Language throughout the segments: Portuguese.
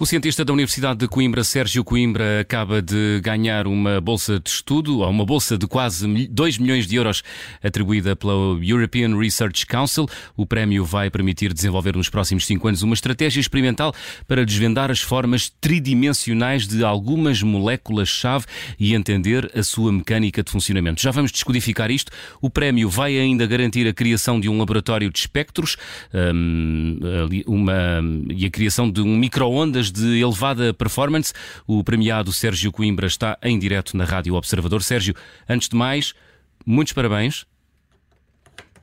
O cientista da Universidade de Coimbra, Sérgio Coimbra, acaba de ganhar uma bolsa de estudo, ou uma bolsa de quase 2 milhões de euros, atribuída pela European Research Council. O prémio vai permitir desenvolver nos próximos 5 anos uma estratégia experimental para desvendar as formas tridimensionais de algumas moléculas-chave e entender a sua mecânica de funcionamento. Já vamos descodificar isto. O prémio vai ainda garantir a criação de um laboratório de espectros hum, uma, e a criação de um micro-ondas de elevada performance. O premiado Sérgio Coimbra está em direto na Rádio Observador. Sérgio, antes de mais, muitos parabéns.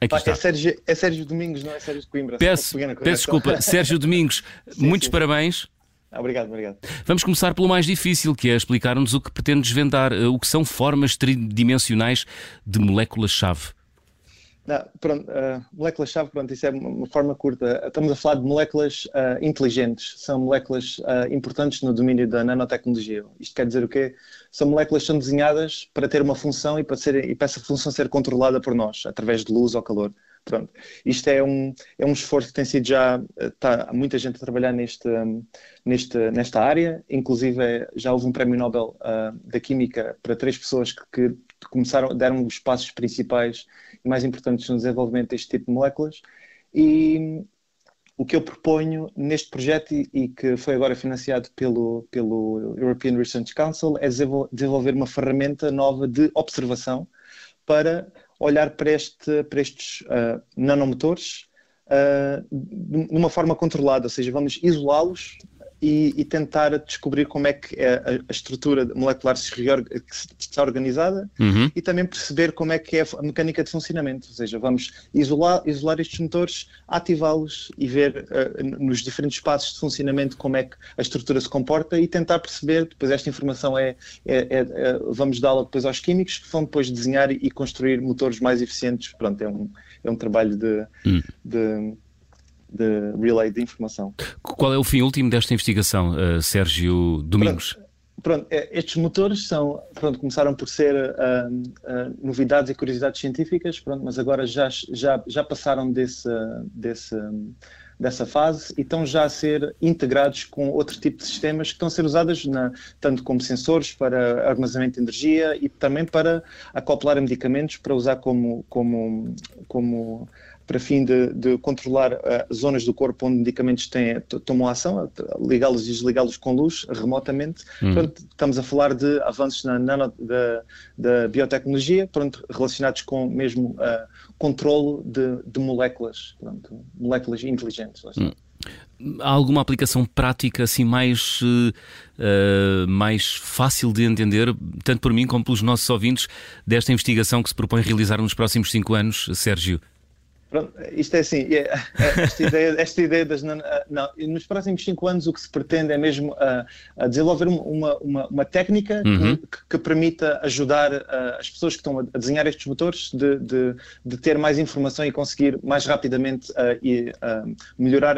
Aqui está. É, Sérgio, é Sérgio Domingos, não é Sérgio Coimbra. Peço, peço desculpa, Sérgio Domingos, sim, muitos sim. parabéns. Obrigado, obrigado. Vamos começar pelo mais difícil, que é explicar-nos o que pretende desvendar, eh, o que são formas tridimensionais de moléculas-chave. Não, pronto, uh, moléculas-chave, pronto, isso é uma forma curta. Estamos a falar de moléculas uh, inteligentes, são moléculas uh, importantes no domínio da nanotecnologia. Isto quer dizer o quê? São moléculas que são desenhadas para ter uma função e para, ser, e para essa função ser controlada por nós, através de luz ou calor. Pronto. Isto é um, é um esforço que tem sido já, está muita gente a trabalhar neste, neste, nesta área, inclusive já houve um prémio Nobel da Química para três pessoas que, que começaram, deram os passos principais mais importantes no desenvolvimento deste tipo de moléculas. E o que eu proponho neste projeto e que foi agora financiado pelo, pelo European Research Council é desenvolver uma ferramenta nova de observação para olhar para, este, para estes uh, nanomotores uh, de uma forma controlada, ou seja, vamos isolá-los e, e, tentar descobrir como é que é a, a estrutura molecular se, está organizada uhum. e também perceber como é que é a mecânica de funcionamento. Ou seja, vamos isolar, isolar estes motores, ativá-los e ver uh, nos diferentes passos de funcionamento como é que a estrutura se comporta e tentar perceber, depois esta informação é, é, é, é vamos dá-la depois aos químicos que vão depois desenhar e construir motores mais eficientes. Pronto, é um, é um trabalho de, uhum. de de relay de informação. Qual é o fim último desta investigação, uh, Sérgio Domingos? Pronto, pronto, é, estes motores são, pronto, começaram por ser uh, uh, novidades e curiosidades científicas, pronto, mas agora já, já, já passaram desse, desse, dessa fase e estão já a ser integrados com outro tipo de sistemas que estão a ser usados na, tanto como sensores para armazenamento de energia e também para acoplar medicamentos para usar como, como, como para fim de, de controlar uh, zonas do corpo onde medicamentos têm, tomam ação, ligá-los e desligá-los com luz remotamente. Hum. Pronto, estamos a falar de avanços na nano, da, da biotecnologia, pronto, relacionados com mesmo uh, controlo de, de moléculas, pronto, moléculas inteligentes. Hum. Há alguma aplicação prática assim mais, uh, mais fácil de entender, tanto por mim como pelos nossos ouvintes, desta investigação que se propõe realizar nos próximos cinco anos, Sérgio? Pronto, isto é assim, é, é, esta ideia, esta ideia das não, nos próximos cinco anos o que se pretende é mesmo a, a desenvolver uma, uma, uma técnica uhum. que, que, permita ajudar as pessoas que estão a desenhar estes motores de, de, de ter mais informação e conseguir mais rapidamente e, melhorar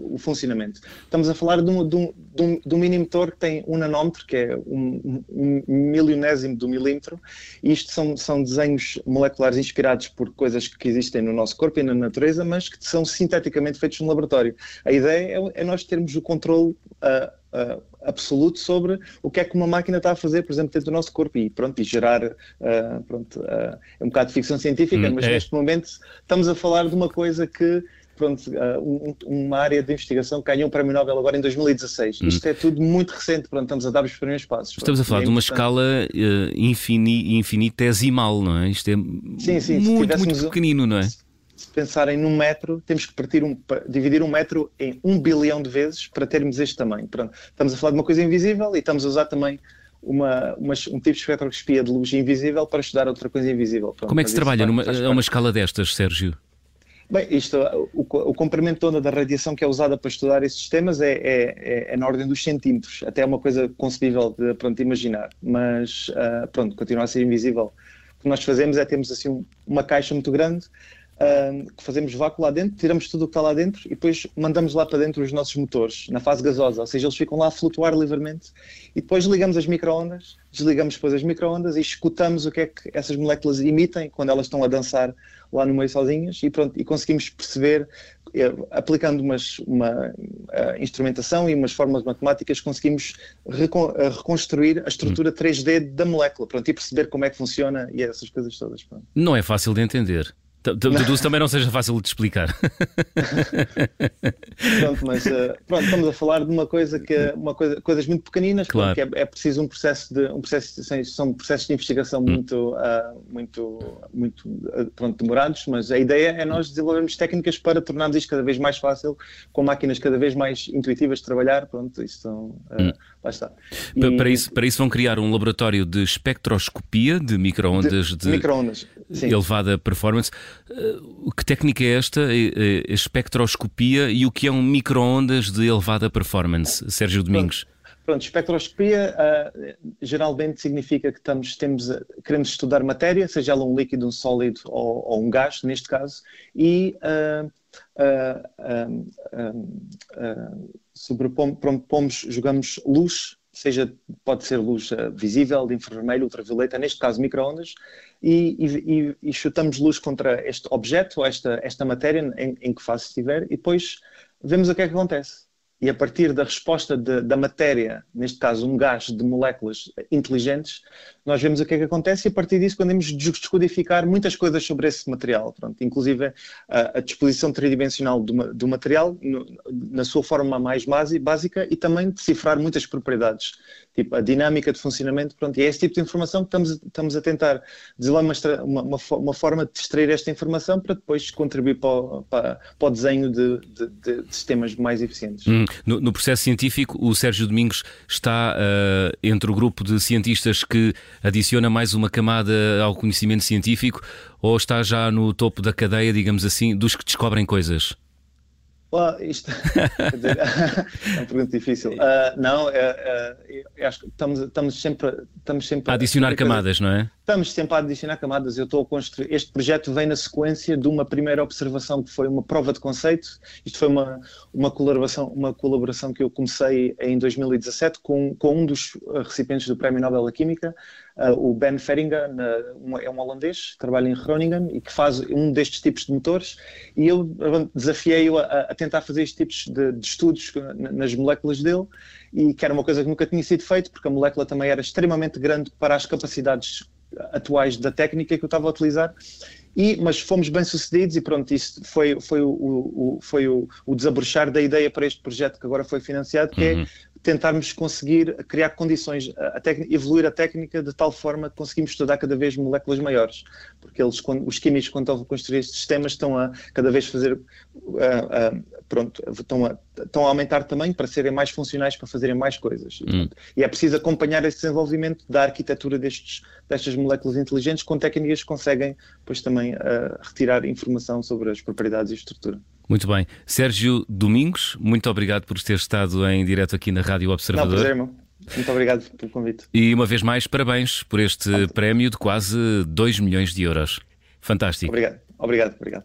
o funcionamento. Estamos a falar de um, de um, de um, de um mini motor que tem um nanómetro, que é um, um milionésimo do milímetro, e isto são, são desenhos moleculares inspirados por coisas que existem no nosso nosso corpo e na natureza, mas que são sinteticamente feitos no laboratório. A ideia é, é nós termos o controle uh, uh, absoluto sobre o que é que uma máquina está a fazer, por exemplo, dentro do nosso corpo e, pronto, e gerar, uh, pronto, é um bocado de ficção científica, hum, mas é. neste momento estamos a falar de uma coisa que pronto, um, uma área de investigação que ganhou um prémio Nobel agora em 2016. Hum. Isto é tudo muito recente, pronto, estamos a dar os primeiros passos. Estamos a falar é de uma escala uh, infini, infinitesimal, não é? Isto é sim, sim, muito, muito pequenino, não é? Se pensarem num metro, temos que partir um, dividir um metro em um bilhão de vezes para termos este tamanho. Pronto, estamos a falar de uma coisa invisível e estamos a usar também uma, uma, um tipo de espectroscopia de luz invisível para estudar outra coisa invisível. Pronto, Como é que se trabalha numa, a uma escala destas, Sérgio? Bem, isto, o, o comprimento todo da radiação que é usada para estudar esses sistemas é, é, é, é, na ordem dos centímetros. Até é uma coisa concebível de pronto, imaginar, mas uh, pronto, continua a ser invisível. O que nós fazemos é termos assim uma caixa muito grande uh, que fazemos vácuo lá dentro, tiramos tudo o que está lá dentro e depois mandamos lá para dentro os nossos motores, na fase gasosa, ou seja, eles ficam lá a flutuar livremente e depois ligamos as microondas, desligamos depois as microondas e escutamos o que é que essas moléculas emitem quando elas estão a dançar lá no meio sozinhas e pronto, e conseguimos perceber eh, aplicando umas, uma uh, instrumentação e umas formas matemáticas, conseguimos recon uh, reconstruir a estrutura 3D da molécula pronto, e perceber como é que funciona e essas coisas todas. Pronto. Não é fácil de entender. Deduzo também não seja fácil de explicar. pronto, mas uh, pronto, estamos a falar de uma coisa que é uma coisa, coisas muito pequeninas, claro. porque é, é, preciso um processo de um processo são processos de investigação hum. muito uh, muito muito uh, pronto, demorados, mas a ideia é nós desenvolvermos técnicas para tornarmos isto cada vez mais fácil, com máquinas cada vez mais intuitivas de trabalhar, pronto, isso hum. lá está. E, para, isso, para isso vão criar um laboratório de espectroscopia de microondas de, de, microondas, elevada performance. Uh, que técnica é esta? A espectroscopia e o que é um microondas de elevada performance? Sérgio Domingos. Pronto, pronto espectroscopia uh, geralmente significa que estamos, temos, queremos estudar matéria, seja ela um líquido, um sólido ou, ou um gás, neste caso, e uh, sobrepomos, jogamos luz seja, pode ser luz uh, visível, de infravermelho, ultravioleta, neste caso microondas, e, e, e, chutamos luz contra este objeto, esta, esta matéria, em, em que fase estiver, e depois vemos o que é que acontece e a partir da resposta de, da matéria, neste caso um gás de moléculas inteligentes, nós vemos o que é que acontece e a partir disso podemos descodificar muitas coisas sobre esse material. Pronto, inclusive a, a disposição tridimensional do, do material no, na sua forma mais básica e também decifrar muitas propriedades, tipo a dinâmica de funcionamento. Pronto, e é esse tipo de informação que estamos, estamos a tentar desenvolver uma, uma, uma, forma de extrair esta informação para depois contribuir para o, para, para o desenho de, de, de, sistemas mais eficientes. Hum, no, no, processo científico, o Sérgio Domingos está uh, entre o grupo de cientistas que adiciona mais uma camada ao conhecimento científico ou está já no topo da cadeia, digamos assim, dos que descobrem coisas? Isto dizer, é uma pergunta difícil. Uh, não, é, é, acho que estamos, estamos sempre, estamos sempre a adicionar a camadas, não é? Estamos sempre a adicionar camadas. Eu estou a construir. Este projeto vem na sequência de uma primeira observação que foi uma prova de conceito. Isto foi uma, uma, colaboração, uma colaboração que eu comecei em 2017 com, com um dos recipientes do Prémio Nobel da Química, o Ben Feringa, é um holandês, trabalha em Groningen e que faz um destes tipos de motores. E eu desafiei-o a, a, tentar fazer estes tipos de, de estudos nas moléculas dele e que era uma coisa que nunca tinha sido feito, porque a molécula também era extremamente grande para as capacidades atuais da técnica que eu estava a utilizar. E, mas fomos bem sucedidos e pronto, isso foi, foi, o, o, foi o, o desabrochar da ideia para este projeto que agora foi financiado, que é uhum. é tentarmos conseguir criar condições, a, evoluir a técnica de tal forma que conseguimos estudar cada vez moléculas maiores, porque eles, quando, os químicos, quando estão a construir estes sistemas, estão a cada vez fazer, pronto, estão a, estão a aumentar tamanho para serem mais funcionais, para fazerem mais coisas. Hum. E é preciso acompanhar esse desenvolvimento da arquitetura destes, destas moléculas inteligentes com técnicas que conseguem, pois também, uh, retirar informação sobre as propriedades e estrutura. Muito bem. Sérgio Domingos, muito obrigado por ter estado em direto aqui na Rádio Observador. Não, prazer, irmão. Muito obrigado pelo convite. E uma vez mais, parabéns por este prémio de quase 2 milhões de euros. Fantástico. Obrigado, obrigado, obrigado.